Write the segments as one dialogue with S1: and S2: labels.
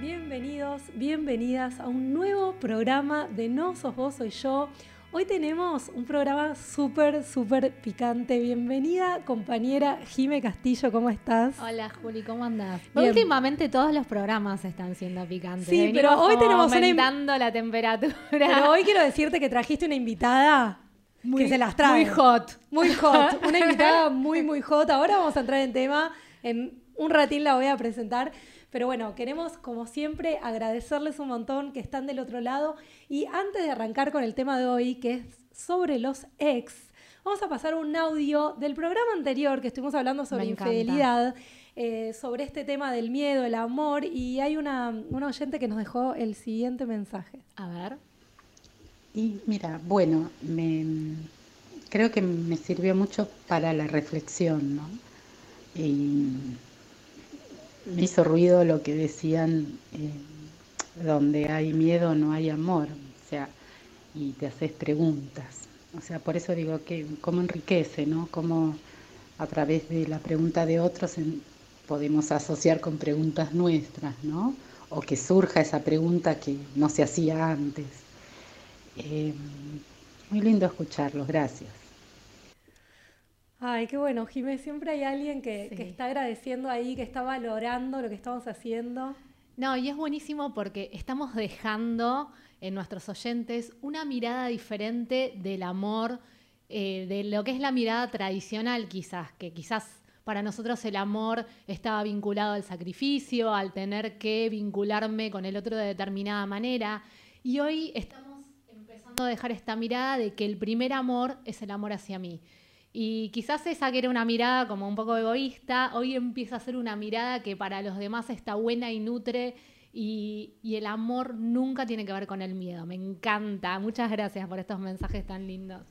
S1: Bienvenidos, bienvenidas a un nuevo programa de No Sos Vos, Soy Yo. Hoy tenemos un programa súper, súper picante. Bienvenida, compañera Jime Castillo, ¿cómo estás?
S2: Hola Juli, ¿cómo andás?
S1: Bien.
S2: Últimamente todos los programas están siendo picantes.
S1: Sí,
S2: Venimos
S1: pero hoy tenemos una
S2: aumentando la temperatura.
S1: Pero hoy quiero decirte que trajiste una invitada que se las trae.
S2: Muy hot.
S1: Muy hot. Una invitada muy, muy hot. Ahora vamos a entrar en tema. En un ratín la voy a presentar. Pero bueno, queremos, como siempre, agradecerles un montón que están del otro lado. Y antes de arrancar con el tema de hoy, que es sobre los ex, vamos a pasar un audio del programa anterior que estuvimos hablando sobre infidelidad, eh, sobre este tema del miedo, el amor. Y hay una, una oyente que nos dejó el siguiente mensaje.
S2: A ver.
S3: Y mira, bueno, me, creo que me sirvió mucho para la reflexión, ¿no? Y me hizo ruido lo que decían, eh, donde hay miedo no hay amor, o sea, y te haces preguntas. O sea, por eso digo que cómo enriquece, ¿no? Cómo a través de la pregunta de otros en- podemos asociar con preguntas nuestras, ¿no? O que surja esa pregunta que no se hacía antes. Eh, muy lindo escucharlos, gracias.
S1: Ay, qué bueno, Jimé. Siempre hay alguien que,
S2: Sí.
S1: que está agradeciendo ahí, que está valorando lo que estamos haciendo.
S2: No, y es buenísimo porque estamos dejando en nuestros oyentes una mirada diferente del amor, eh, de lo que es la mirada tradicional quizás, que quizás para nosotros el amor estaba vinculado al sacrificio, al tener que vincularme con el otro de determinada manera. Y hoy estamos empezando a dejar esta mirada de que el primer amor es el amor hacia mí. Y quizás esa que era una mirada como un poco egoísta, hoy empieza a ser una mirada que para los demás está buena y nutre y, y el amor nunca tiene que ver con el miedo. Me encanta. Muchas gracias por estos mensajes tan lindos.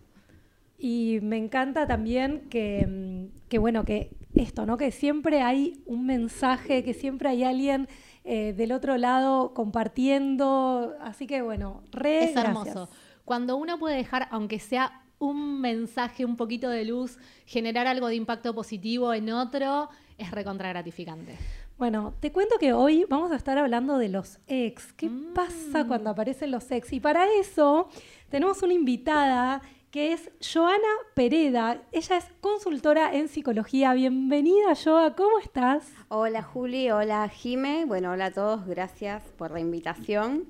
S1: Y me encanta también que, mm, que, bueno, que esto, ¿no? Que siempre hay un mensaje, que siempre hay alguien eh, del otro lado compartiendo. Así que, bueno, re
S2: es hermoso.
S1: gracias.
S2: Cuando uno puede dejar, aunque sea un mensaje, un poquito de luz, generar algo de impacto positivo en otro, es recontra gratificante.
S1: Bueno, te cuento que hoy vamos a estar hablando de los ex. ¿Qué pasa cuando aparecen los ex? Y para eso tenemos una invitada que es Joana Pereda. Ella es consultora en psicología. Bienvenida, Joa. ¿Cómo estás?
S4: Hola Juli, hola Jime, bueno, hola a todos, gracias por la invitación.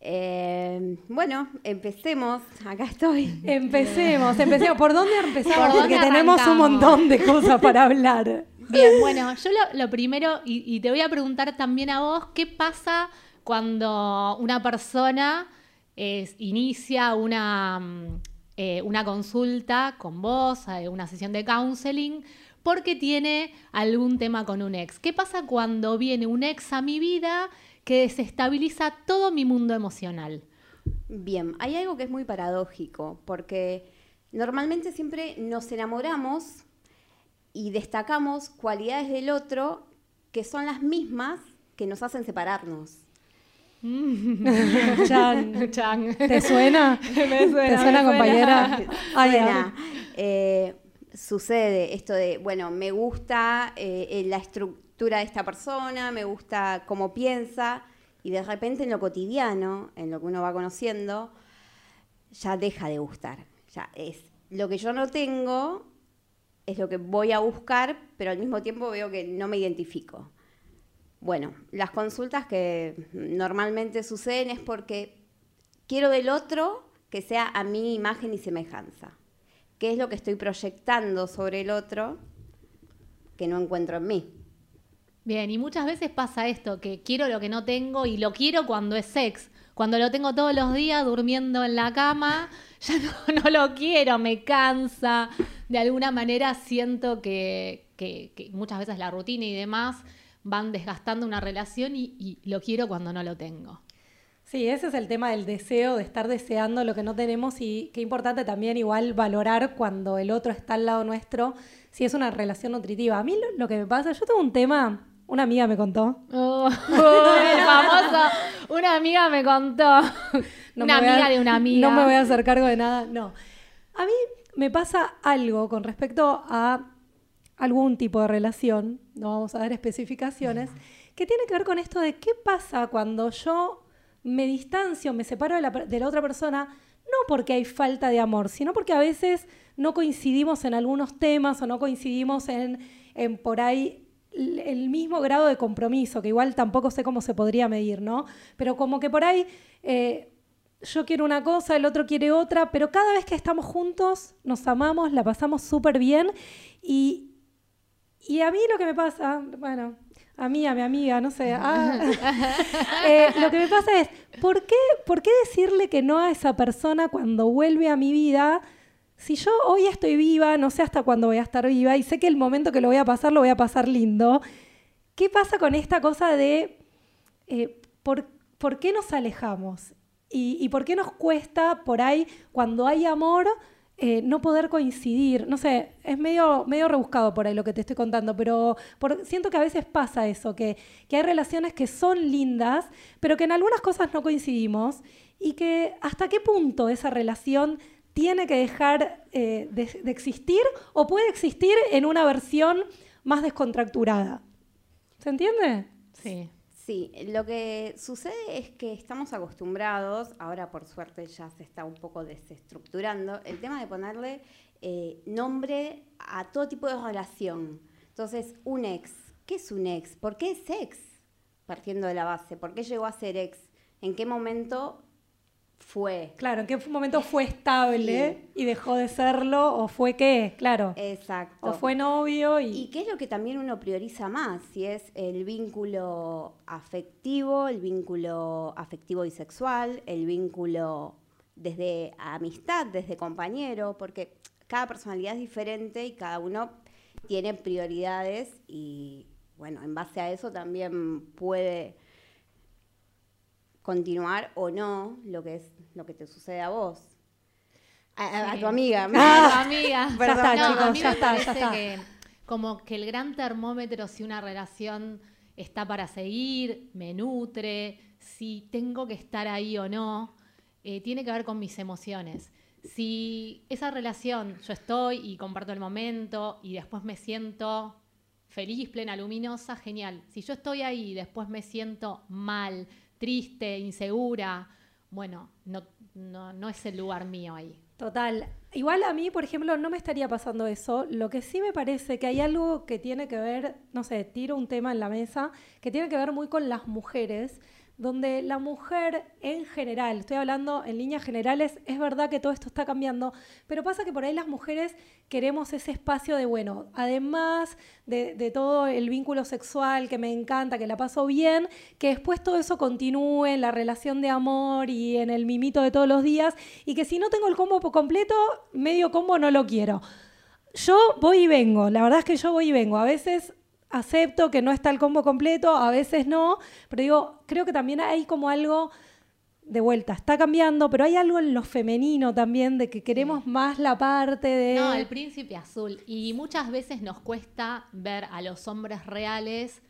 S4: Eh, bueno, empecemos, acá estoy.
S1: Empecemos, empecemos. ¿Por dónde empezamos?
S2: ¿Por dónde
S1: Porque tenemos un montón de cosas para hablar.
S2: Bien, bueno, yo lo, lo primero, y, y te voy a preguntar también a vos, ¿qué pasa cuando una persona inicia una, mm, eh, una consulta con vos, eh, una sesión de counseling, porque tiene algún tema con un ex? ¿Qué pasa cuando viene un ex a mi vida que desestabiliza todo mi mundo emocional?
S4: Bien, hay algo que es muy paradójico, porque normalmente siempre nos enamoramos y destacamos cualidades del otro que son las mismas que nos hacen separarnos.
S1: Chan,
S2: Chan.
S1: ¿te suena?
S2: Me suena,
S1: ¿Te suena,
S2: me
S1: compañera? Ay,
S4: Suena, eh, sucede esto de, bueno, me gusta eh, eh, la estructura de esta persona, me gusta cómo piensa, y de repente en lo cotidiano, en lo que uno va conociendo, ya deja de gustar. Ya es lo que yo no tengo, es lo que voy a buscar, pero al mismo tiempo veo que no me identifico. Bueno, las consultas que normalmente suceden es porque quiero del otro que sea a mi imagen y semejanza. ¿Qué es lo que estoy proyectando sobre el otro que no encuentro en mí?
S2: Bien, y muchas veces pasa esto, que quiero lo que no tengo y lo quiero cuando es sex. Cuando lo tengo todos los días durmiendo en la cama, ya no, no lo quiero, me cansa. De alguna manera siento que, que- muchas veces la rutina y demás van desgastando una relación y, lo quiero cuando no lo tengo.
S1: Sí, ese es el tema del deseo, de estar deseando lo que no tenemos y qué importante también igual valorar cuando el otro está al lado nuestro, si es una relación nutritiva. A mí lo que me pasa, yo tengo un tema, una amiga me contó.
S2: Oh, el famoso, una amiga me contó.
S1: No
S2: una
S1: me a-
S2: amiga de una amiga.
S1: No me voy a hacer cargo de nada, no. A mí me pasa algo con respecto a algún tipo de relación, no vamos a dar especificaciones, que tiene que ver con esto de qué pasa cuando yo me distancio, me separo de la, de la otra persona, no porque hay falta de amor, sino porque a veces no coincidimos en algunos temas o no coincidimos en, en por ahí el mismo grado de compromiso, que igual tampoco sé cómo se podría medir, ¿no? Pero como que por ahí eh, yo quiero una cosa, el otro quiere otra, pero cada vez que estamos juntos nos amamos, la pasamos súper bien y, y a mí lo que me pasa, bueno, a mí, a mi amiga, no sé, ah, eh, lo que me pasa es, ¿por qué, ¿por qué decirle que no a esa persona cuando vuelve a mi vida? Si yo hoy estoy viva, no sé hasta cuándo voy a estar viva y sé que el momento que lo voy a pasar lo voy a pasar lindo, ¿qué pasa con esta cosa de eh, ¿por, por qué nos alejamos? ¿Y, y por qué nos cuesta por ahí, cuando hay amor, eh, no poder coincidir? No sé, es medio, medio rebuscado por ahí lo que te estoy contando, pero por- siento que a veces pasa eso, que, que hay relaciones que son lindas, pero que en algunas cosas no coincidimos y que hasta qué punto esa relación tiene que dejar eh, de, de existir o puede existir en una versión más descontracturada. ¿Se entiende?
S2: Sí.
S4: Sí, lo que sucede es que estamos acostumbrados, ahora por suerte ya se está un poco desestructurando, el tema de ponerle eh, nombre a todo tipo de relación. Entonces, un ex, ¿qué es un ex? ¿Por qué es ex? Partiendo de la base, ¿por qué llegó a ser ex? ¿En qué momento fue?
S1: Claro, en qué momento fue estable y dejó de serlo, o fue qué, claro.
S4: Exacto.
S1: O fue novio y.
S4: ¿Y qué es lo que también uno prioriza más? Si es el vínculo afectivo, el vínculo afectivo y sexual, el vínculo desde amistad, desde compañero, porque cada personalidad es diferente y cada uno tiene prioridades y bueno, en base a eso también puede continuar o no lo que es lo que te sucede a vos. A, a- a
S2: Sí.
S4: tu amiga.
S2: Amiga.
S1: Ya está,
S2: No,
S1: chicos,
S2: a mí
S1: ya
S2: me
S1: está, ya
S2: parece
S1: está.
S2: que como que el gran termómetro si una relación está para seguir, me nutre, si tengo que estar ahí o no, eh, tiene que ver con mis emociones. Si esa relación yo estoy y comparto el momento y después me siento feliz, plena, luminosa, genial. Si yo estoy ahí y después me siento mal, triste, insegura, bueno, no, no, no es el lugar mío ahí.
S1: Total. Igual a mí, por ejemplo, no me estaría pasando eso. Lo que sí me parece que hay algo que tiene que ver, no sé, tiro un tema en la mesa, que tiene que ver muy con las mujeres, donde la mujer en general, estoy hablando en líneas generales, es verdad que todo esto está cambiando, pero pasa que por ahí las mujeres queremos ese espacio de, bueno, además de, todo el vínculo sexual que me encanta, que la paso bien, que después todo eso continúe en la relación de amor y en el mimito de todos los días, y que si no tengo el combo completo, medio combo no lo quiero. Yo voy y vengo, la verdad es que yo voy y vengo. A veces acepto que no está el combo completo, a veces no, pero digo, creo que también hay como algo de vuelta, está cambiando, pero hay algo en lo femenino también de que queremos más la parte de...
S2: No, el príncipe azul. Y muchas veces nos cuesta ver a los hombres reales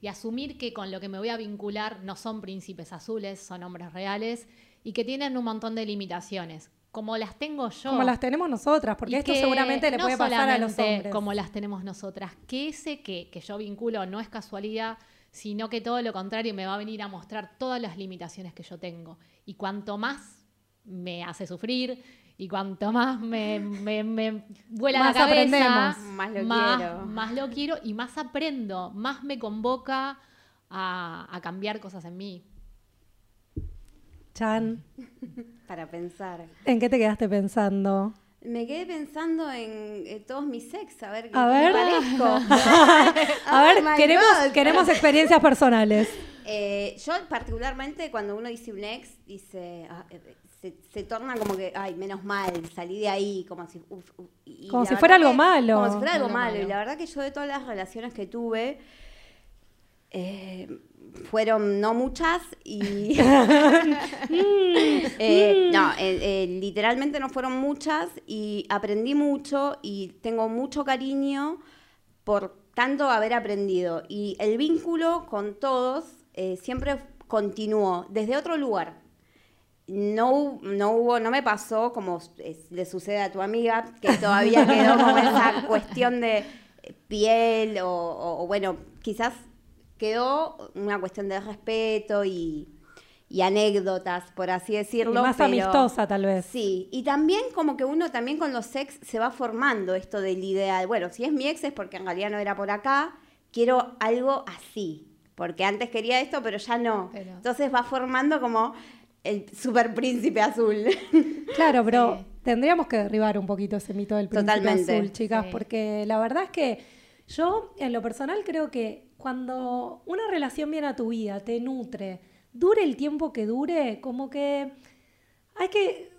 S2: y asumir que con lo que me voy a vincular no son príncipes azules, son hombres reales y que tienen un montón de limitaciones. Como las tengo yo.
S1: Como las tenemos nosotras, porque
S2: Y
S1: esto seguramente le
S2: no
S1: puede pasar a los hombres.
S2: Como las tenemos nosotras. Que ese que, que yo vinculo no es casualidad, sino que todo lo contrario me va a venir a mostrar todas las limitaciones que yo tengo. Y cuanto más me hace sufrir. Y cuanto más me, me, me vuela
S1: Más
S2: la cabeza,
S1: aprendemos.
S4: Más lo
S2: más,
S4: quiero.
S2: más lo quiero y más aprendo, más me convoca a, a cambiar cosas en mí.
S1: Chan,
S4: Para pensar.
S1: ¿en qué te quedaste pensando?
S4: Me quedé pensando en eh, todos mis ex, a ver qué
S1: A ver.
S4: me parezco.
S1: A ver, queremos, experiencias personales.
S4: Eh, yo particularmente cuando uno dice un ex, dice, ah, eh, se, se torna como que, ay, menos mal, salí de ahí, como si, uf, uf, y
S1: Como si fuera algo
S4: que-
S1: malo.
S4: Como si fuera algo malo. Y la verdad que yo de todas las relaciones que tuve, eh, fueron no muchas y... Eh, no, eh, eh, literalmente no fueron muchas y aprendí mucho y tengo mucho cariño por tanto haber aprendido. Y el vínculo con todos siempre continuó desde otro lugar. No, no hubo, no me pasó como le sucede a tu amiga, que todavía quedó como esa cuestión de piel o, o- o, bueno, quizás quedó una cuestión de respeto y, y anécdotas, por así decirlo.
S1: Y más
S4: pero-
S1: amistosa, tal vez.
S4: Sí, y también como que uno también con los ex se va formando esto del ideal. Bueno, si es mi ex es porque en realidad no era por acá, quiero algo así, porque antes quería esto, pero ya no.
S2: Pero-
S4: Entonces va formando como el super príncipe azul.
S1: Claro, pero
S2: Sí.
S1: tendríamos que derribar un poquito ese mito del príncipe
S4: Totalmente.
S1: azul, chicas,
S2: Sí.
S1: porque la verdad es que yo, en lo personal, creo que cuando una relación viene a tu vida, te nutre, dure el tiempo que dure, como que hay que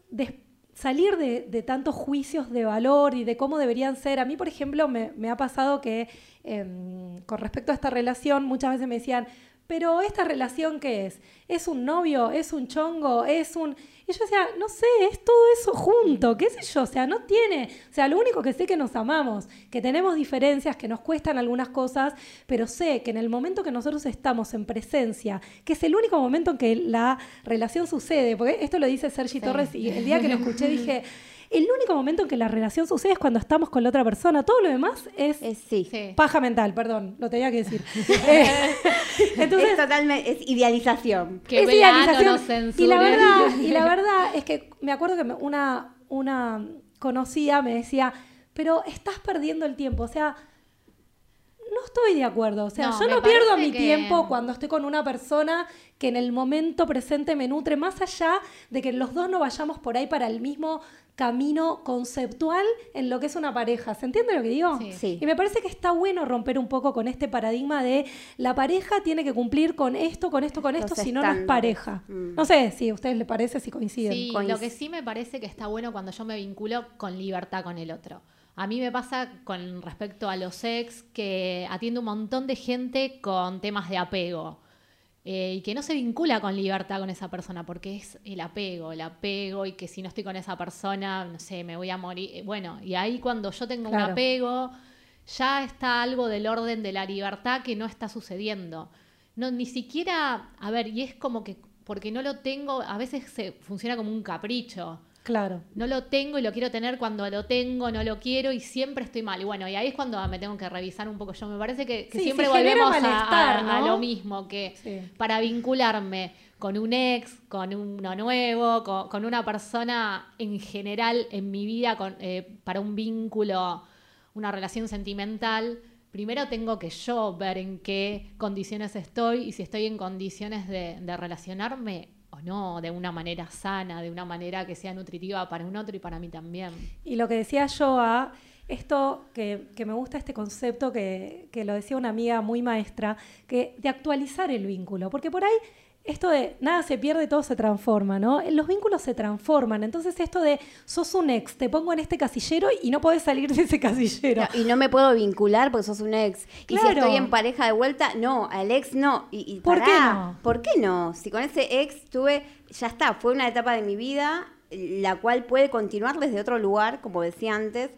S1: salir de, tantos juicios de valor y de cómo deberían ser. A mí, por ejemplo, me, me ha pasado que em, con respecto a esta relación, muchas veces me decían, pero esta relación qué es? ¿Es un novio? ¿Es un chongo? ¿Es un...? Y yo decía, no sé, es todo eso junto, qué sé yo, o sea, no tiene, o sea, lo único que sé que nos amamos, que tenemos diferencias, que nos cuestan algunas cosas, pero sé que en el momento que nosotros estamos en presencia, que es el único momento en que la relación sucede, porque esto lo dice Sergi Torres y el día que lo escuché dije, el único momento en que la relación sucede es cuando estamos con la otra persona, todo lo demás es...
S4: Es sí.
S2: Sí.
S1: Paja mental, perdón, lo tenía que decir. Eh, Entonces,
S4: es totalmente, es idealización.
S2: Que
S1: es
S2: no
S1: idealización.
S2: nos
S1: y la verdad, y la verdad es que me acuerdo que me- una, una conocida me decía, pero estás perdiendo el tiempo, o sea, no estoy de acuerdo, o sea,
S2: No,
S1: yo no pierdo mi
S2: que-
S1: tiempo cuando estoy con una persona que en el momento presente me nutre, más allá de que los dos no vayamos por ahí para el mismo camino conceptual en lo que es una pareja. ¿Se entiende lo que digo?
S2: Sí.
S4: Sí.
S1: Y me parece que está bueno romper un poco con este paradigma de la pareja tiene que cumplir con esto, con esto, con esto, si no, no es pareja.
S4: Mm.
S1: No sé si a ustedes les parece, si coinciden.
S2: Sí,
S4: Coinc-
S2: lo que sí me parece que está bueno cuando yo me vinculo con libertad con el otro. A mí me pasa con respecto a los ex que atiendo un montón de gente con temas de apego eh, y que no se vincula con libertad con esa persona porque es el apego, el apego y que si no estoy con esa persona, no sé, me voy a morir. Eh, Bueno, y ahí cuando yo tengo
S1: Claro.
S2: un apego, ya está algo del orden de la libertad que no está sucediendo. No, ni siquiera, a ver, y es como que porque no lo tengo, a veces se funciona como un capricho.
S1: Claro.
S2: No lo tengo y lo quiero tener cuando lo tengo, no lo quiero y siempre estoy mal. Y bueno, y ahí es cuando me tengo que revisar un poco yo. Me parece que, que
S1: Sí,
S2: siempre volvemos a, a- a lo mismo, que
S1: Sí.
S2: para vincularme con un ex, con uno nuevo, con, con una persona en general en mi vida, con, eh, para un vínculo, una relación sentimental, primero tengo que yo ver en qué condiciones estoy y si estoy en condiciones de, de relacionarme o no, de una manera sana, de una manera que sea nutritiva para un otro y para mí también.
S1: Y lo que decía yo a esto que, que me gusta este concepto que, que lo decía una amiga muy maestra, que de actualizar el vínculo, porque por ahí esto de nada se pierde, todo se transforma, ¿no? Los vínculos se transforman, entonces esto de sos un ex, te pongo en este casillero y no podés salir de ese casillero.
S4: No, y no me puedo vincular porque sos un ex. Y si
S1: Claro.
S4: estoy en pareja de vuelta, no, al ex no. Y, y
S1: ¿Por qué no?
S4: ¿Por qué no? Si con ese ex tuve, ya está, fue una etapa de mi vida, la cual puede continuar desde otro lugar, como decía antes,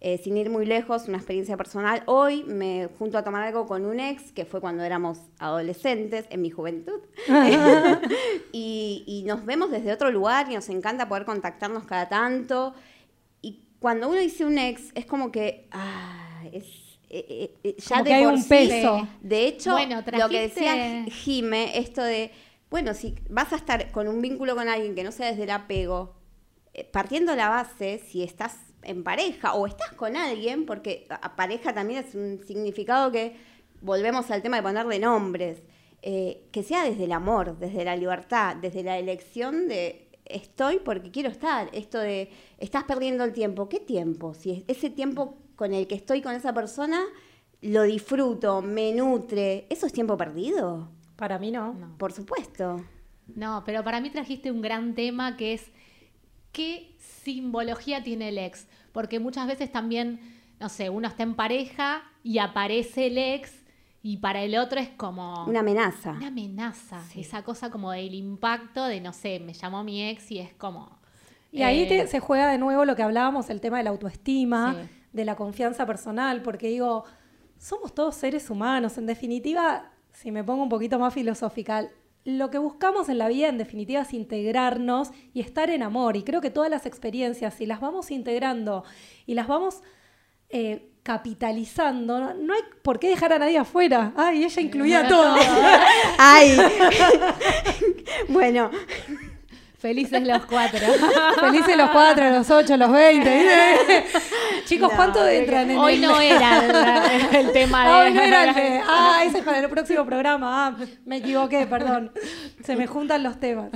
S4: eh, sin ir muy lejos, una experiencia personal. Hoy me junto a tomar algo con un ex, que fue cuando éramos adolescentes, en mi juventud. y, y nos vemos desde otro lugar y nos encanta poder contactarnos cada tanto. Y cuando uno dice un ex, es como que, ah, es, eh, eh, eh, ya
S1: Como
S4: de
S1: que hay
S4: por
S1: un
S4: sí-
S1: peso.
S4: De hecho,
S2: Bueno,
S4: lo que decía Jime, esto de, bueno, si vas a estar con un vínculo con alguien que no sea desde el apego, eh, partiendo la base, si estás en pareja o estás con alguien, porque a pareja también es un significado que volvemos al tema de ponerle nombres, eh, que sea desde el amor, desde la libertad, desde la elección de estoy porque quiero estar, esto de estás perdiendo el tiempo, ¿qué tiempo? Si ese tiempo con el que estoy con esa persona lo disfruto, me nutre, ¿eso es tiempo perdido?
S1: Para mí no.
S4: Por supuesto.
S2: No, pero para mí trajiste un gran tema que es qué simbología tiene el ex. Porque muchas veces también, no sé, uno está en pareja y aparece el ex y para el otro es como...
S4: Una amenaza.
S2: Una amenaza. Esa cosa como del impacto de, no sé, me llamó mi ex y es como...
S1: Y ahí
S2: eh,
S1: te- se juega de nuevo lo que hablábamos, el tema de la autoestima, de la confianza personal, porque digo, somos todos seres humanos. En definitiva, si me pongo un poquito más filosófica, lo que buscamos en la vida, en definitiva, es integrarnos y estar en amor. Y creo que todas las experiencias, si las vamos integrando y las vamos eh, capitalizando, no, no hay por qué dejar a nadie afuera. Ay, ella incluía todo.
S4: Ay. bueno.
S2: Felices los cuatro.
S1: Felices los cuatro, los ocho, los veinte. Chicos,
S2: No,
S1: ¿cuánto entran en
S2: hoy
S1: el-
S2: no era el- el tema de-
S1: Hoy no era el de- Ah, ese es para el próximo programa. Ah, me equivoqué, perdón. Se me juntan los temas.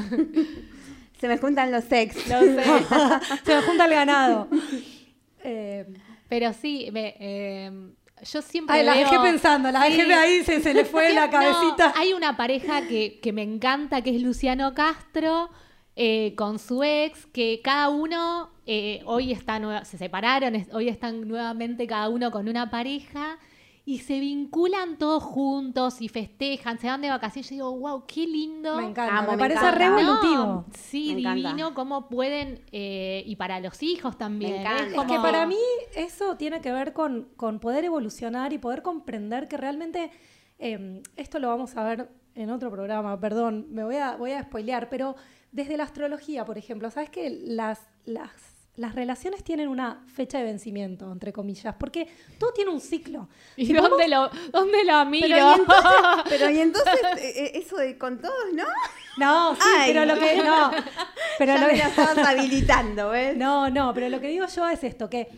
S4: Se me juntan los ex.
S1: Lo sé. Se me junta el ganado. Eh,
S2: Pero sí, me, eh, yo siempre
S1: Ay, la
S2: veo-
S1: dejé pensando, la dejé ahí, se- se le fue la
S2: No,
S1: cabecita.
S2: hay una pareja que, que me encanta, que es Luciano Castro, eh, con su ex, que cada uno eh, hoy está nueva- se separaron, es- hoy están nuevamente cada uno con una pareja y se vinculan todos juntos y festejan, se van de vacaciones. Yo digo, wow, qué lindo.
S1: Me encanta, me parece re evolutivo.
S2: No, sí,
S1: Me encanta.
S2: divino cómo pueden, eh, y para los hijos también.
S4: Me
S2: es
S4: encanta.
S1: Es
S2: como-
S1: que para mí eso tiene que ver con, con poder evolucionar y poder comprender que realmente, eh, esto lo vamos a ver en otro programa, perdón, me voy a, voy a spoilear, pero desde la astrología, por ejemplo, ¿sabes que las, las, las relaciones tienen una fecha de vencimiento, entre comillas? Porque todo tiene un ciclo.
S2: ¿Y
S1: Si
S2: dónde
S1: vamos-
S2: lo, dónde lo miro?
S4: Pero y entonces, pero y entonces eh, eh, eso de con todos, ¿no?
S1: No, sí,
S4: Ay.
S1: pero lo que no, pero
S4: Ya
S1: lo
S4: me
S1: que
S4: la estabas habilitando, ¿ves?
S1: No, no, pero lo que digo yo es esto, que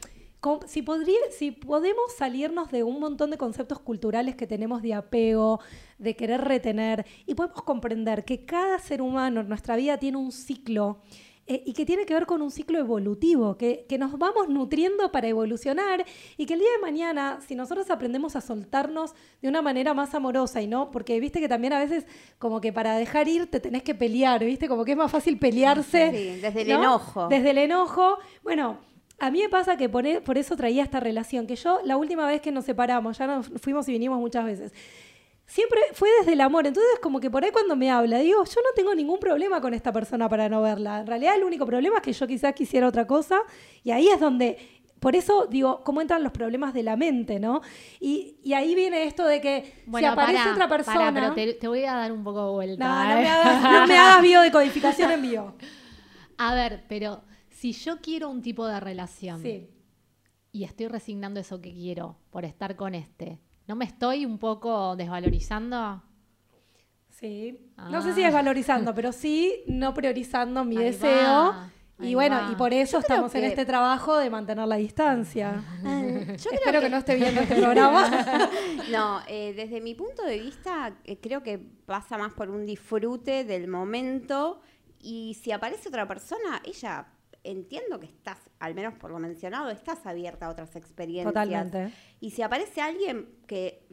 S1: si, podría, si podemos salirnos de un montón de conceptos culturales que tenemos de apego, de querer retener, y podemos comprender que cada ser humano en nuestra vida tiene un ciclo eh, y que tiene que ver con un ciclo evolutivo, que, que nos vamos nutriendo para evolucionar y que el día de mañana, si nosotros aprendemos a soltarnos de una manera más amorosa y no, porque viste que también a veces como que para dejar ir te tenés que pelear, viste, como que es más fácil pelearse.
S4: Sí, desde el
S1: ¿no?
S4: enojo.
S1: Desde el enojo. Bueno, a mí me pasa que por, e- por eso traía esta relación, que yo la última vez que nos separamos, ya nos fuimos y vinimos muchas veces, siempre fue desde el amor. Entonces, como que por ahí cuando me habla, digo, yo no tengo ningún problema con esta persona para no verla. En realidad, el único problema es que yo quizás quisiera otra cosa. Y ahí es donde, por eso digo, cómo entran los problemas de la mente, ¿no? Y, y ahí viene esto de que si aparece otra persona.
S2: pero te, te voy a dar un poco de vuelta.
S1: no, no
S2: ¿eh?
S1: me hagas, no me hagas biodecodificación en vivo.
S2: A ver, pero si yo quiero un tipo de relación
S1: Sí.
S2: y estoy resignando eso que quiero por estar con este, ¿no me estoy un poco desvalorizando?
S1: Sí.
S2: Ah.
S1: No sé si es valorizando, pero sí no priorizando mi
S2: Ahí
S1: deseo.
S2: va,
S1: y
S2: ahí
S1: bueno,
S2: va.
S1: y por eso
S4: Yo
S1: estamos en este trabajo de mantener la distancia.
S4: Yo
S1: Espero que... no esté viendo este programa.
S4: No, eh, desde mi punto de vista, eh, creo que pasa más por un disfrute del momento y si aparece otra persona, ella, entiendo que estás, al menos por lo mencionado, estás abierta a otras experiencias.
S1: Totalmente.
S4: Y si aparece alguien que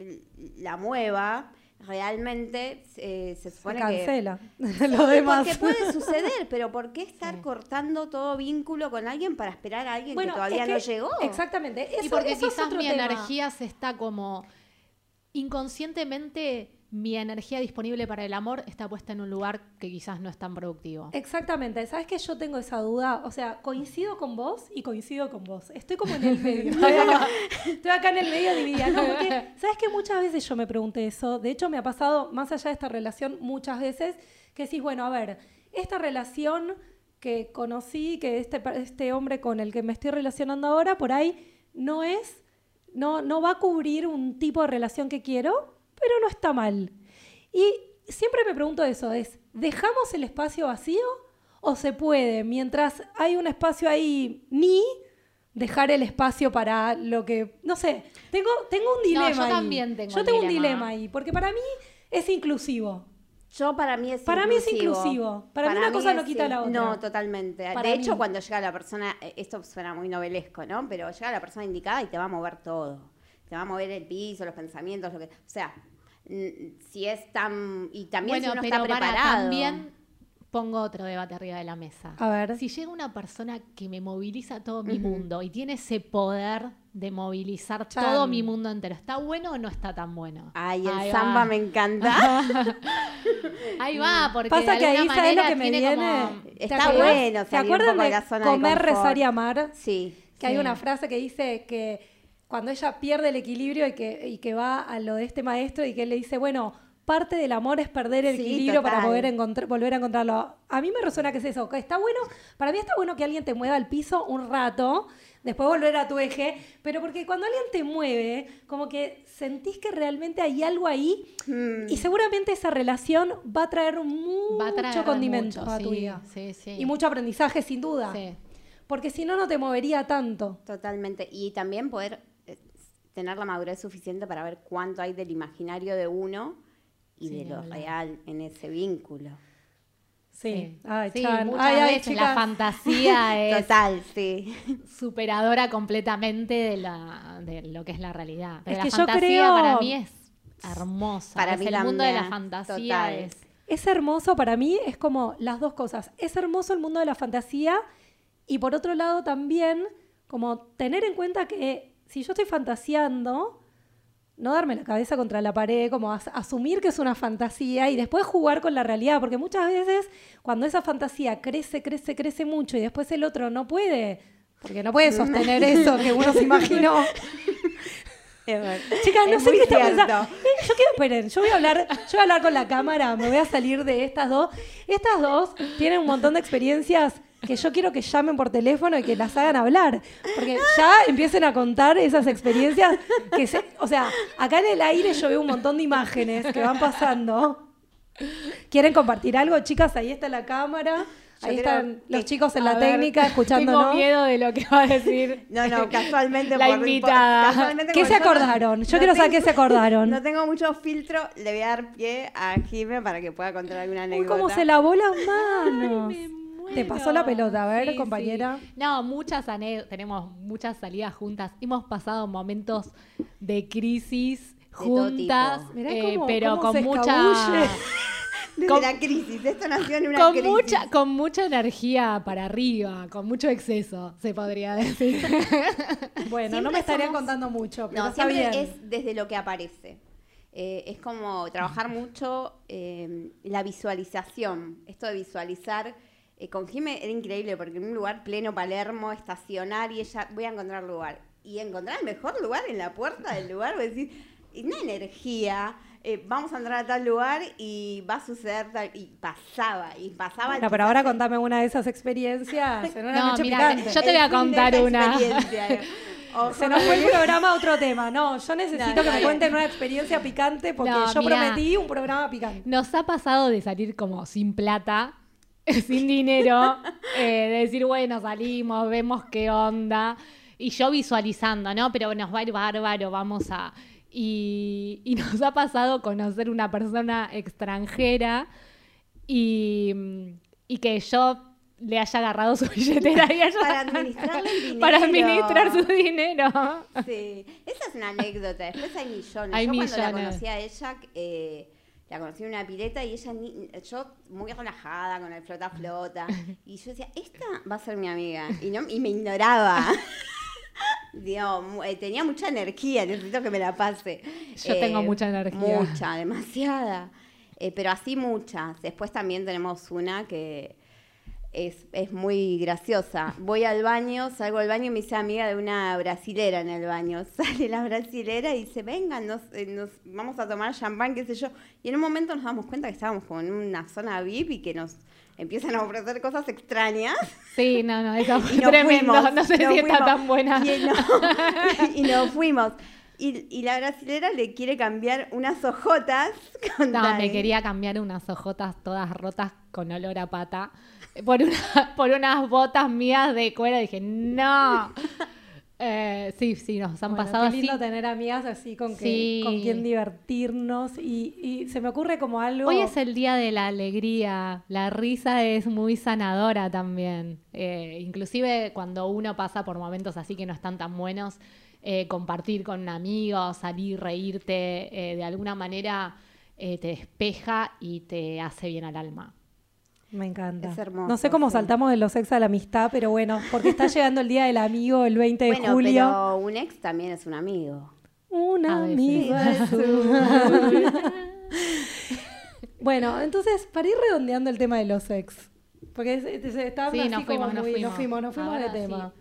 S4: la mueva, realmente eh, se
S1: Se
S4: supone
S1: cancela.
S4: que...
S1: Lo demás.
S4: Porque puede suceder, pero ¿por qué estar cortando todo vínculo con alguien para esperar a alguien
S1: Bueno,
S4: que todavía
S1: es
S4: no llegó?
S1: Exactamente. Eso,
S2: y porque
S1: eso es
S2: quizás
S1: otro
S2: mi
S1: tema.
S2: energía se está como inconscientemente mi energía disponible para el amor está puesta en un lugar que quizás no es tan productivo.
S1: Exactamente, ¿sabes que yo tengo esa duda? O sea, coincido con vos y coincido con vos. Estoy como en el medio. Estoy acá, estoy acá en el medio dividida. No, porque, ¿sabes que muchas veces yo me pregunté eso? De hecho, me ha pasado, más allá de esta relación, muchas veces, que decís, bueno, a ver, esta relación que conocí, que este, este hombre con el que me estoy relacionando ahora, por ahí no es, no, no va a cubrir un tipo de relación que quiero, pero no está mal. Y siempre me pregunto eso, es, ¿dejamos el espacio vacío o se puede, mientras hay un espacio ahí ni, dejar el espacio para lo que, no sé, tengo, tengo un dilema.
S2: yo
S1: ahí.
S2: también tengo
S1: Yo
S2: un
S1: tengo un
S2: dilema.
S1: dilema ahí, porque para mí es inclusivo.
S4: Yo para mí es
S1: Para mí es
S4: inclusivo.
S1: Para mí una cosa no quita la otra.
S4: No, totalmente.
S1: Para
S4: de hecho,
S1: mí.
S4: cuando llega la persona, eh, esto suena muy novelesco, ¿no? Pero llega la persona indicada y te va a mover todo. Te va a mover el piso, los pensamientos, lo que. O sea, si es tan. Y también
S2: bueno,
S4: si uno
S2: pero
S4: está
S2: para,
S4: preparado.
S2: también pongo otro debate arriba de la mesa.
S1: A ver.
S2: Si llega una persona que me moviliza todo mi mundo y tiene ese poder de movilizar todo mi mundo entero, ¿está bueno o no está tan bueno?
S4: Ay, el
S2: Ahí
S4: samba
S2: va.
S4: me encanta.
S2: Ahí va, porque
S1: Pasa
S2: de
S1: que ahí, ¿sabes lo que me
S2: tiene
S1: viene?
S2: como-
S1: ¿Te
S4: Está bueno
S1: ¿Se acuerdan
S4: de
S1: de
S4: la zona de
S1: comer,
S4: confort?
S1: rezar y amar?
S4: sí.
S1: Que hay una frase que dice que cuando ella pierde el equilibrio y que, y que va a lo de este maestro y que él le dice, bueno, parte del amor es perder el
S4: Sí,
S1: equilibrio para poder encontrar, volver a encontrarlo. A mí me resuena que es eso, que está bueno, para mí está bueno que alguien te mueva al piso un rato, después volver a tu eje, pero porque cuando alguien te mueve, como que sentís que realmente hay algo ahí
S4: Mm.
S1: y seguramente esa relación va a traer mucho
S2: Va a traer
S1: condimento
S2: mucho,
S1: a tu
S2: sí,
S1: vida.
S2: sí, sí.
S1: Y mucho aprendizaje, sin duda.
S2: Sí.
S1: Porque si no, no te movería tanto.
S4: Totalmente. Y también poder tener la madurez suficiente para ver cuánto hay del imaginario de uno y
S2: Sí,
S4: de lo real en ese vínculo.
S1: Sí. Ay,
S2: Sí, muchas
S1: Ay,
S2: veces la fantasía es
S4: Total, sí.
S2: superadora completamente de, la, de lo que es la realidad. Pero
S1: Es
S2: la
S1: que yo
S2: fantasía
S1: creo-
S2: para mí es hermosa.
S4: Para
S2: es
S4: mí
S2: el mundo de la fantasía
S4: total.
S2: es
S1: Es hermoso para mí, es como las dos cosas. Es hermoso el mundo de la fantasía y por otro lado también como tener en cuenta que si yo estoy fantaseando, no darme la cabeza contra la pared, como as- asumir que es una fantasía y después jugar con la realidad, porque muchas veces cuando esa fantasía crece, crece, crece mucho y después el otro no puede, porque no puede sostener eso que uno se imaginó. Chicas, no
S4: Es
S1: sé qué está pensando. Eh, Yo quiero, esperen, yo voy a hablar, yo voy a hablar con la cámara, me voy a salir de estas dos. Estas dos tienen un montón de experiencias que yo quiero que llamen por teléfono y que las hagan hablar. Porque ya empiecen a contar esas experiencias que se, o sea, acá en el aire yo veo un montón de imágenes que van pasando. ¿Quieren compartir algo, chicas? Ahí está la cámara.
S4: Yo
S1: Ahí están los chicos en la
S2: ver,
S1: técnica escuchándonos.
S2: Tengo miedo de lo que va a decir.
S4: No, no, casualmente.
S2: La invitada.
S4: casualmente
S1: ¿Qué se acordaron? Yo
S4: no
S1: quiero saber qué se acordaron.
S4: No tengo mucho filtro, le voy a dar pie a Jime para que pueda contar alguna
S1: Uy,
S4: anécdota.
S1: cómo se lavó las manos. Te pasó la pelota, a ver,
S2: Sí,
S1: compañera.
S2: sí. No, muchas anécdotas, tenemos muchas salidas juntas. Hemos pasado momentos de crisis juntas, eh,
S1: cómo-
S2: pero
S1: cómo
S2: con
S1: se
S2: mucha.
S4: Desde
S2: con-
S4: la crisis, esto nació en una
S2: con
S4: crisis.
S2: mucha con mucha energía para arriba, con mucho exceso, se podría decir.
S1: Bueno, no me estarían
S4: somos-
S1: contando mucho, pero
S4: No,
S1: está
S4: siempre
S1: bien.
S4: es desde lo que aparece. Eh, es como trabajar mucho eh, la visualización. Esto de visualizar. Eh, con Jime era increíble porque en un lugar pleno Palermo, estacionar y ella, voy a encontrar lugar. Y encontrar el mejor lugar en la puerta del lugar, voy a decir, una energía. eh, vamos a entrar a tal lugar y va a suceder tal. Y pasaba, y pasaba.
S1: Bueno, pero ahora contame una de esas experiencias en una
S2: No,
S1: noche picante.
S2: yo te voy a contar una.
S4: Ojo,
S1: Se nos fue el programa a otro tema. No, yo necesito
S4: No,
S1: que me cuenten una experiencia picante porque
S2: No,
S1: yo
S2: mirá.
S1: prometí un programa picante.
S2: Nos ha pasado de salir como sin plata, sin dinero, eh, de decir, bueno, salimos, vemos qué onda. Y yo visualizando, ¿no? Pero nos va a ir bárbaro, vamos a... Y, y nos ha pasado conocer una persona extranjera y, y que yo le haya agarrado su billetera y haya-
S4: Para administrarle el dinero.
S2: para administrar su dinero.
S4: Sí, esa es una anécdota. Después hay millones.
S2: Hay
S4: yo cuando la
S2: millones.
S4: conocí a ella, eh, la conocí en una pileta y ella, ni- yo muy relajada con el flota flota. Y yo decía, esta va a ser mi amiga. Y, no, y me ignoraba. Digo, eh, tenía mucha energía, necesito que me la pase.
S2: Yo tengo mucha energía.
S4: Mucha, demasiada. Eh, pero así muchas. Después también tenemos una que es, es muy graciosa. Voy al baño, salgo al baño y me hice amiga de una brasilera en el baño. Sale la brasilera y dice, vengan, nos, eh, nos vamos a tomar champán, qué sé yo. Y en un momento nos damos cuenta que estábamos como en una zona VIP y que nos empiezan a ofrecer cosas extrañas.
S2: Sí, no, no, eso fue
S4: Y nos
S2: tremendo.
S4: fuimos,
S2: no sé si está tan buena.
S4: Y, no- y nos fuimos. Y, y la brasilera le quiere cambiar unas ojotas. Con
S2: No, me quería cambiar unas ojotas todas rotas con olor a pata por, una- por unas botas mías de cuero. Dije, no. Eh, sí, sí, nos han
S1: Bueno,
S2: pasado
S1: qué lindo
S2: así.
S1: tener amigas así con, que,
S2: Sí.
S1: con quien divertirnos y, y se me ocurre como algo...
S2: Hoy es el día de la alegría, la risa es muy sanadora también. Eh, inclusive cuando uno pasa por momentos así que no están tan buenos, eh, compartir con un amigo, salir, reírte, eh, de alguna manera eh, te despeja y te hace bien al alma.
S1: Me encanta.
S4: Es hermoso,
S1: no sé cómo
S4: sí.
S1: saltamos de los ex a la amistad, pero bueno, porque está llegando el Día del Amigo el 20 de
S4: Bueno,
S1: julio.
S4: pero un ex también es un amigo.
S1: Un amigo es un- bueno, entonces, para ir redondeando el tema de los ex, porque es- es- está
S2: Sí,
S1: así
S2: nos
S1: como
S2: fuimos, nos fuimos.
S1: nos fuimos, nos fuimos de
S2: Ahora
S1: tema.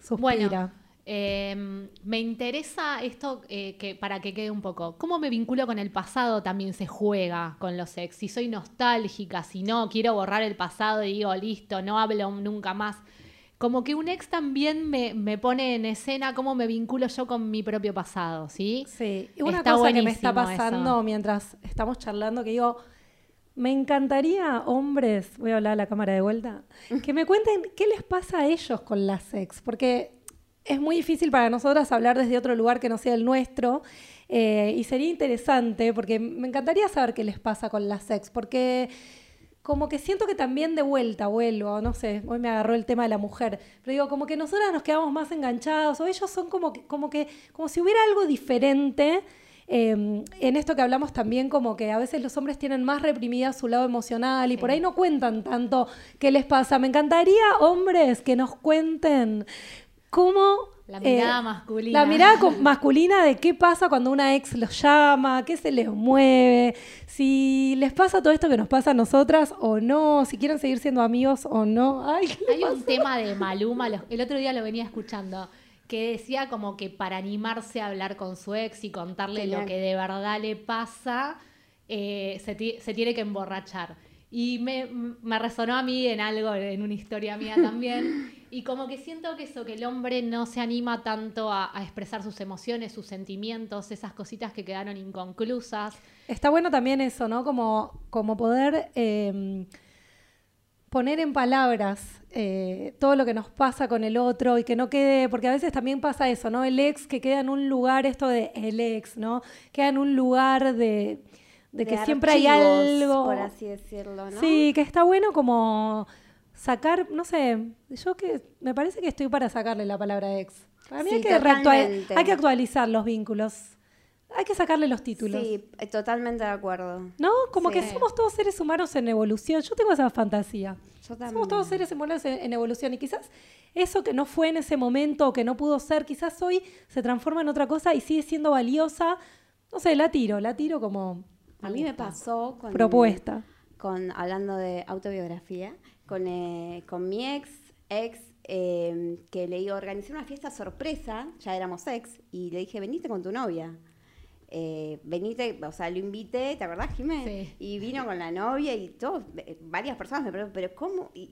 S1: Suspira.
S2: Bueno, eh, me interesa esto eh, que para que quede un poco. ¿Cómo me vinculo con el pasado? También se juega con los ex. Si soy nostálgica, si no, quiero borrar el pasado y digo, listo, no hablo nunca más. Como que un ex también me, me pone en escena cómo me vinculo yo con mi propio pasado, ¿sí?
S1: Sí, y una
S2: Está
S1: cosa que me está pasando
S2: eso.
S1: mientras estamos charlando, que digo, me encantaría, hombres, voy a hablar a la cámara de vuelta, que me cuenten qué les pasa a ellos con las ex, porque es muy difícil para nosotras hablar desde otro lugar que no sea el nuestro, eh, y sería interesante, porque me encantaría saber qué les pasa con las ex, porque como que siento que también de vuelta vuelvo, no sé, hoy me agarró el tema de la mujer, pero digo, como que nosotras nos quedamos más enganchados, o ellos son como que, como que, como si hubiera algo diferente. eh, en esto que hablamos también, como que a veces los hombres tienen más reprimida su lado emocional y por ahí no cuentan tanto qué les pasa. Me encantaría, hombres, que nos cuenten cómo...
S2: La mirada
S1: eh,
S2: masculina.
S1: La mirada masculina de qué pasa cuando una ex los llama, qué se les mueve, si les pasa todo esto que nos pasa a nosotras o no, si quieren seguir siendo amigos o no. Ay, ¿qué
S2: Hay un tema de Maluma, los- el otro día lo venía escuchando, que decía como que para animarse a hablar con su ex y contarle lo que de verdad le pasa, eh, se tiene que emborrachar. Y me, me resonó a mí en algo, en una historia mía también. Y como que siento que eso, que el hombre no se anima tanto a, a expresar sus emociones, sus sentimientos, esas cositas que quedaron inconclusas.
S1: Está bueno también eso, ¿no? Como, como poder eh, poner en palabras eh, todo lo que nos pasa con el otro y que no quede, porque a veces también pasa eso, ¿no? El ex que queda en un lugar, esto de el ex, ¿no? Queda en un lugar de, de que siempre hay algo.
S4: Por así decirlo, ¿no?
S1: Sí, que está bueno como sacar, no sé, yo que me parece que estoy para sacarle la palabra ex. Para mí
S4: Sí,
S1: hay, que hay que actualizar los vínculos. Hay que sacarle los títulos.
S4: Sí, eh, totalmente de acuerdo.
S1: ¿No? Como que somos todos seres humanos en evolución. Yo tengo esa fantasía.
S4: Yo también.
S1: Somos todos seres humanos en, en evolución. Y quizás eso que no fue en ese momento o que no pudo ser, quizás hoy se transforma en otra cosa y sigue siendo valiosa. No sé, la tiro, la tiro como
S4: A mí me pasó con...
S1: propuesta.
S4: con hablando de autobiografía, con, eh, con mi ex, ex, eh, que le iba a organizar una fiesta sorpresa, ya éramos ex, y le dije, venite con tu novia. Eh, venite, o sea, lo invité, ¿te acordás, Jiménez?
S2: Sí.
S4: Y vino con la novia y todo, eh, varias personas me preguntaron, pero ¿cómo? Y,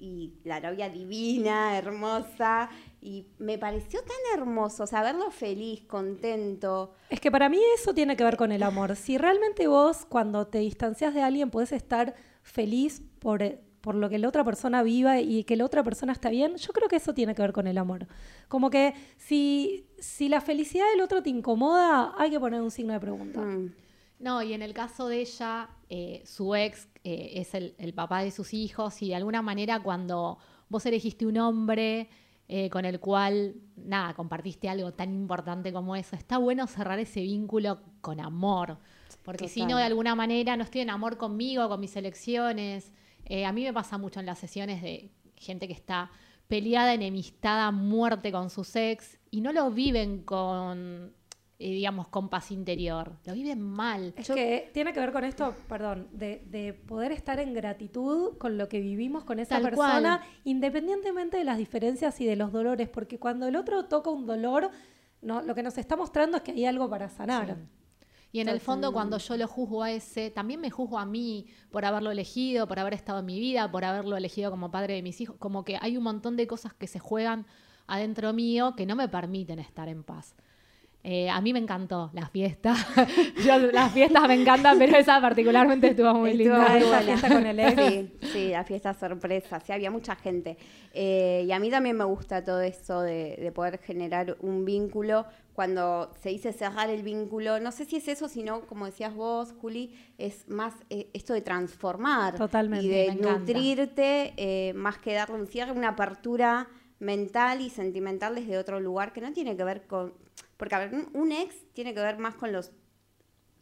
S4: y la novia divina, hermosa, y me pareció tan hermoso, o sea, verlo feliz, contento.
S1: Es que para mí eso tiene que ver con el amor. Si realmente vos, cuando te distancias de alguien, podés estar feliz por, por lo que la otra persona viva y que la otra persona está bien, yo creo que eso tiene que ver con el amor. Como que si, si la felicidad del otro te incomoda, hay que poner un signo de pregunta.
S4: Mm.
S2: No, y en el caso de ella, eh, su ex eh, es el, el papá de sus hijos y de alguna manera cuando vos elegiste un hombre eh, con el cual, nada, compartiste algo tan importante como eso, está bueno cerrar ese vínculo con amor, porque si no, de alguna manera no estoy en amor conmigo, con mis elecciones. Eh, a mí me pasa mucho en las sesiones de gente que está peleada, enemistada, a muerte con sus ex y no lo viven con, eh, digamos, con paz interior, lo viven mal.
S1: Es que tiene que ver con esto, perdón, de, de poder estar en gratitud con lo que vivimos con esa
S2: Tal
S1: persona,
S2: cual.
S1: independientemente de las diferencias y de los dolores, porque cuando el otro toca un dolor, no, lo que nos está mostrando es que hay algo para sanar.
S2: Y en el fondo, cuando yo lo juzgo a ese, también me juzgo a mí por haberlo elegido, por haber estado en mi vida, por haberlo elegido como padre de mis hijos. Como que hay un montón de cosas que se juegan adentro mío que no me permiten estar en paz. Eh, a mí me encantó la fiesta. Yo, las fiestas me encantan, pero esa particularmente estuvo muy
S4: Estuvo
S2: linda.
S1: esa fiesta con el ex.
S4: Sí, sí, la fiesta sorpresa, sí, había mucha gente. Eh, y a mí también me gusta todo eso de, de poder generar un vínculo. Cuando se dice cerrar el vínculo, no sé si es eso, sino, como decías vos, Juli, es más eh, esto de transformar.
S1: Totalmente,
S4: Y de nutrirte, eh, más que darle un cierre, una apertura mental y sentimental desde otro lugar que no tiene que ver con... Porque, a ver, un- ex tiene que ver más con lo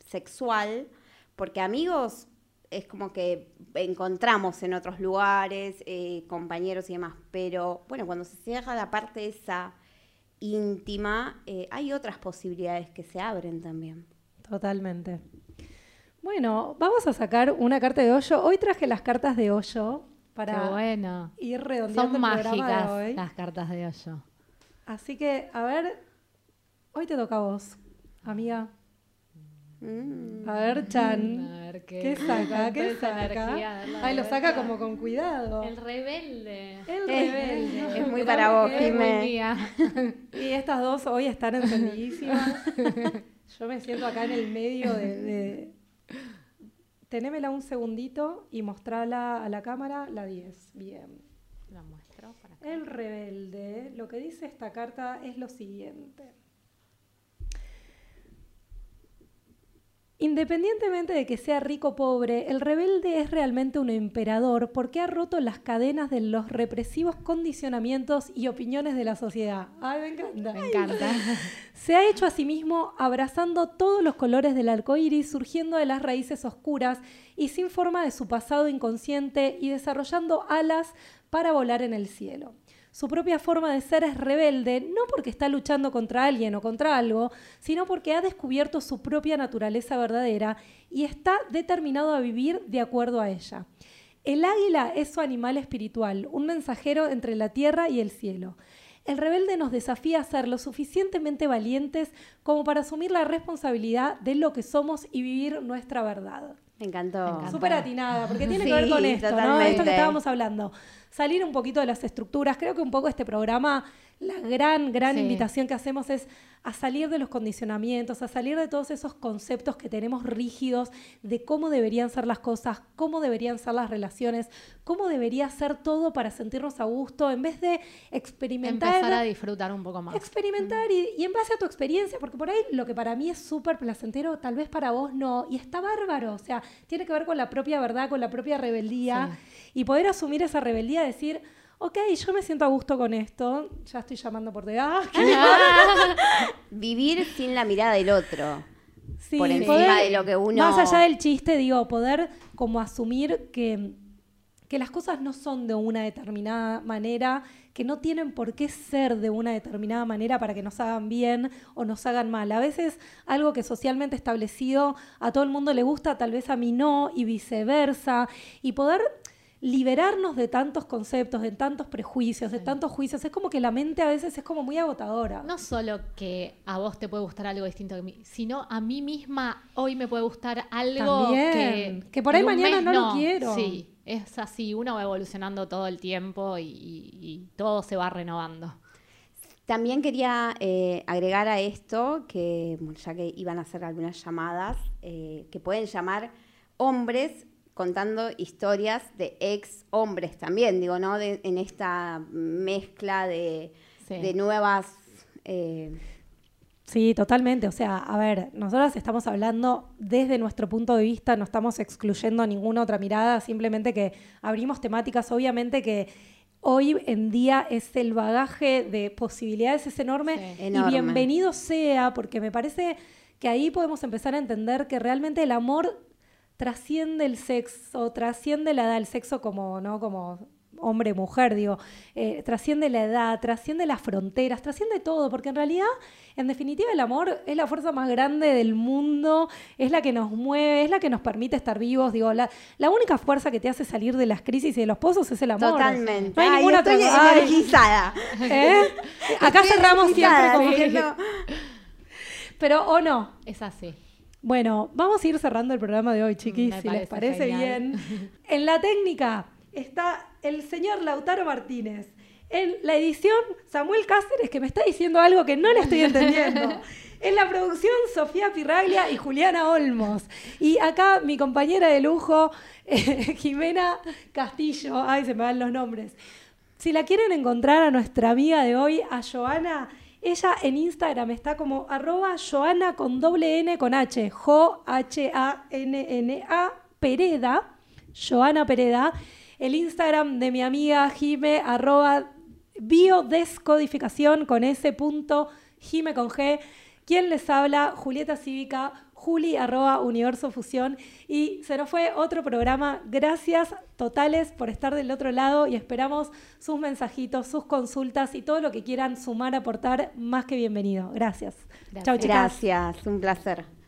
S4: sexual, porque amigos es como que encontramos en otros lugares, eh, compañeros y demás, pero bueno, cuando se cierra la parte esa íntima, eh, hay otras posibilidades que se abren también.
S1: Totalmente. Bueno, vamos a sacar una carta de hoyo. Hoy traje las cartas de hoyo para
S2: Qué bueno.
S1: ir redondeando
S2: Son
S1: el programa de
S2: mágicas
S1: hoy.
S2: las cartas de hoyo.
S1: Así que, a ver, hoy te toca a vos, amiga.
S4: Mm.
S1: A ver, Chan.
S2: A ver qué,
S1: ¿Qué saca? ¿Qué saca?
S2: energía,
S1: Ay, lo saca como con cuidado.
S2: El rebelde.
S1: El
S4: Es-
S1: rebelde.
S4: es muy para vos. Jimé.
S1: Y estas dos hoy están encendidísimas. Yo me siento acá en el medio de, de... Tenémela un segundito y mostrala a la cámara, la 10. Bien.
S2: La muestro para acá.
S1: El rebelde, lo que dice esta carta es lo siguiente. Independientemente de que sea rico o pobre, el rebelde es realmente un emperador porque ha roto las cadenas de los represivos condicionamientos y opiniones de la sociedad. Ay, me encanta.
S2: Me encanta.
S1: Se ha hecho a sí mismo abrazando todos los colores del arco iris, surgiendo de las raíces oscuras y sin forma de su pasado inconsciente y desarrollando alas para volar en el cielo. Su propia forma de ser es rebelde, no porque está luchando contra alguien o contra algo, sino porque ha descubierto su propia naturaleza verdadera y está determinado a vivir de acuerdo a ella. El águila es su animal espiritual, un mensajero entre la tierra y el cielo. El rebelde nos desafía a ser lo suficientemente valientes como para asumir la responsabilidad de lo que somos y vivir nuestra verdad.
S4: Me encantó.
S2: encanta.
S1: Súper atinada, porque tiene que ver con esto, ¿no? Esto que estábamos hablando. Salir un poquito de las estructuras. Creo que un poco este programa, la gran, gran
S2: Sí.
S1: invitación que hacemos es a salir de los condicionamientos, a salir de todos esos conceptos que tenemos rígidos de cómo deberían ser las cosas, cómo deberían ser las relaciones, cómo debería ser todo para sentirnos a gusto, en vez de experimentar.
S2: Empezar a disfrutar un poco más.
S1: Experimentar y, y en base a tu experiencia, porque por ahí lo que para mí es súper placentero, tal vez para vos no, y está bárbaro, o sea, tiene que ver con la propia verdad, con la propia rebeldía, y poder asumir esa rebeldía, decir, ok, yo me siento a gusto con esto, ya estoy llamando por de ah,
S4: Vivir sin la mirada del otro.
S1: Sí,
S4: por encima
S1: poder-
S4: de lo que uno...
S1: Más allá del chiste, digo, poder como asumir que, que las cosas no son de una determinada manera, que no tienen por qué ser de una determinada manera para que nos hagan bien o nos hagan mal. A veces algo que socialmente establecido a todo el mundo le gusta, tal vez a mí no, y viceversa. Y poder liberarnos de tantos conceptos, de tantos prejuicios, de tantos juicios. Es como que la mente a veces es como muy agotadora.
S2: No solo que a vos te puede gustar algo distinto que a mí, sino a mí misma hoy me puede gustar algo
S1: También,
S2: que,
S1: que por ahí mañana
S2: mes
S1: no lo quiero.
S2: Sí, es así, uno va evolucionando todo el tiempo y, y- y todo se va renovando.
S4: También quería eh, agregar a esto que, bueno, ya que iban a hacer algunas llamadas, eh, que pueden llamar hombres contando historias de ex hombres también, digo, ¿no? De- en esta mezcla de,
S2: Sí.
S4: de nuevas... eh,
S1: Sí, totalmente. O sea, a ver, nosotros estamos hablando desde nuestro punto de vista, no estamos excluyendo ninguna otra mirada, simplemente que abrimos temáticas, obviamente que hoy en día es el bagaje de posibilidades es enorme
S2: Sí.
S1: y bienvenido sea, porque me parece que ahí podemos empezar a entender que realmente el amor trasciende el sexo, trasciende la edad, el sexo como, ¿no? Como hombre, mujer, digo, eh, trasciende la edad, trasciende las fronteras, trasciende todo, porque en realidad, en definitiva, el amor es la fuerza más grande del mundo, es la que nos mueve, es la que nos permite estar vivos, digo, la, la única fuerza que te hace salir de las crisis y de los pozos es el amor.
S4: Totalmente.
S1: No hay
S4: Ay,
S1: ninguna
S4: estoy
S1: otra-
S4: energizada.
S1: ¿eh? Acá
S4: Estoy
S1: cerramos siempre
S4: energizada,
S1: como
S4: dije,
S1: que...
S4: no.
S1: Pero, o no,
S2: Es así.
S1: Bueno, vamos a ir cerrando el programa de hoy, chiquis,
S2: Me
S1: si les
S2: parece genial.
S1: bien. En la técnica está el señor Lautaro Martínez. En la edición, Samuel Cáceres, que me está diciendo algo que no le estoy entendiendo. En la producción, Sofía Pirraglia y Juliana Olmos. Y acá mi compañera de lujo, eh, Jimena Castillo. Ay, se me van los nombres. Si la quieren encontrar a nuestra amiga de hoy, a Joana, ella en Instagram está como arroba Joana con doble N con H, J-H-A-N-N-A, Pereda, Joana Pereda. El Instagram de mi amiga Jime, arroba biodescodificación con ese punto, Jime con G. ¿Quién les habla? Julieta Cívica, juli arroba universo. Y se nos fue otro programa. Gracias totales por estar del otro lado y esperamos sus mensajitos, sus consultas y todo lo que quieran sumar, aportar, más que bienvenido. Gracias.
S4: Chao, chicas. Gracias, un placer.